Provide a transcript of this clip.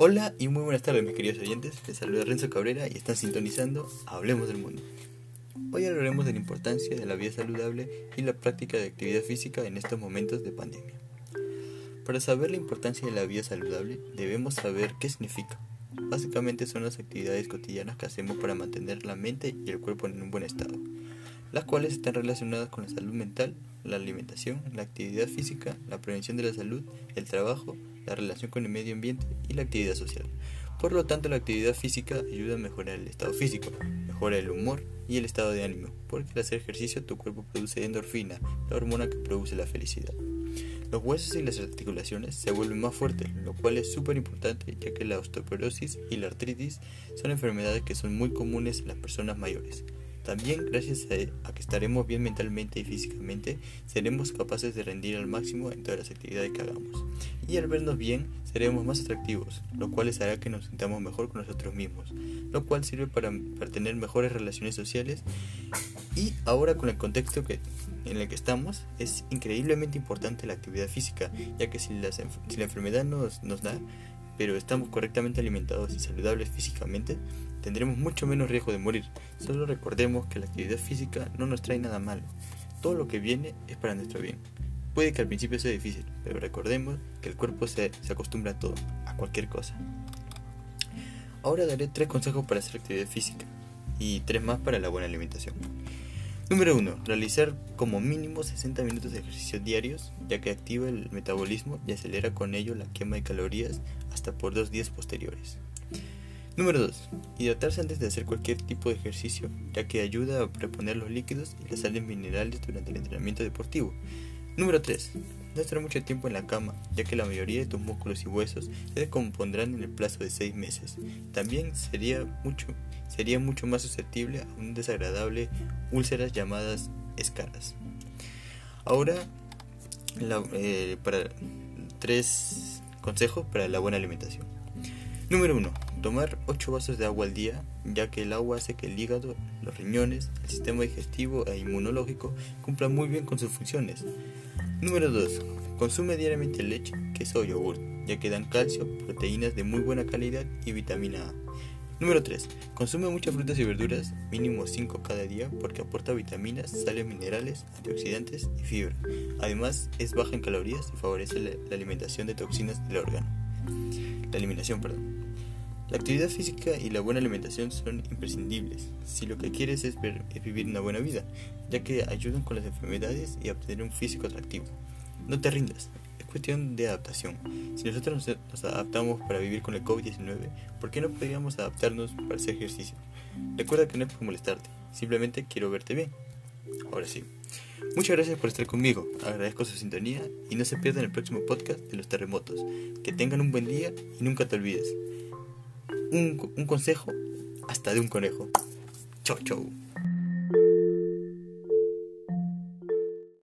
Hola y muy buenas tardes mis queridos oyentes, les saluda Renzo Cabrera y están sintonizando Hablemos del Mundo. Hoy hablaremos de la importancia de la vida saludable y la práctica de actividad física en estos momentos de pandemia. Para saber la importancia de la vida saludable debemos saber qué significa. Básicamente son las actividades cotidianas que hacemos para mantener la mente y el cuerpo en un buen estado, las cuales están relacionadas con la salud mental, la alimentación, la actividad física, la prevención de la salud, el trabajo, la relación con el medio ambiente y la actividad social. Por lo tanto, la actividad física ayuda a mejorar el estado físico, mejora el humor y el estado de ánimo, porque al hacer ejercicio tu cuerpo produce endorfina, la hormona que produce la felicidad. Los huesos y las articulaciones se vuelven más fuertes, lo cual es súper importante ya que la osteoporosis y la artritis son enfermedades que son muy comunes en las personas mayores. También gracias a, que estaremos bien mentalmente y físicamente, seremos capaces de rendir al máximo en todas las actividades que hagamos. Y al vernos bien, seremos más atractivos, lo cual les hará que nos sintamos mejor con nosotros mismos, lo cual sirve para, tener mejores relaciones sociales. Y ahora con el contexto que, en el que estamos, es increíblemente importante la actividad física, ya que si, si la enfermedad nos, nos da, pero estamos correctamente alimentados y saludables físicamente, tendremos mucho menos riesgo de morir. Solo recordemos que la actividad física no nos trae nada malo. Todo lo que viene es para nuestro bien. Puede que al principio sea difícil, pero recordemos que el cuerpo se, se acostumbra a todo, a cualquier cosa. Ahora daré tres consejos para hacer actividad física y tres más para la buena alimentación. Número 1. Realizar como mínimo 60 minutos de ejercicio diarios, ya que activa el metabolismo y acelera con ello la quema de calorías por dos días posteriores. Número 2. Hidratarse antes de hacer cualquier tipo de ejercicio, ya que ayuda a reponer los líquidos y las sales minerales durante el entrenamiento deportivo. Número 3. No estar mucho tiempo en la cama, ya que la mayoría de tus músculos y huesos se descompondrán en el plazo de 6 meses. También sería mucho sería mucho más susceptible a un desagradable úlceras llamadas escaras. Ahora, eh, para tres consejos para la buena alimentación. Número 1. Tomar 8 vasos de agua al día, ya que el agua hace que el hígado, los riñones, el sistema digestivo e inmunológico cumplan muy bien con sus funciones. Número 2. Consume diariamente leche, queso o yogur, ya que dan calcio, proteínas de muy buena calidad y vitamina A. Número 3. Consume muchas frutas y verduras, mínimo 5 cada día, porque aporta vitaminas, sales minerales, antioxidantes y fibra. Además, es baja en calorías y favorece la, alimentación de toxinas del órgano. La eliminación, perdón. La actividad física y la buena alimentación son imprescindibles si lo que quieres es, es vivir una buena vida, ya que ayudan con las enfermedades y a obtener un físico atractivo. No te rindas, cuestión de adaptación. Si nosotros nos adaptamos para vivir con el COVID-19, ¿por qué no podríamos adaptarnos para hacer ejercicio? Recuerda que no es por molestarte, simplemente quiero verte bien. Ahora sí. Muchas gracias por estar conmigo, agradezco su sintonía y no se pierdan el próximo podcast de los terremotos. Que tengan un buen día y nunca te olvides. Un, un consejo hasta de un conejo. Chau, chau.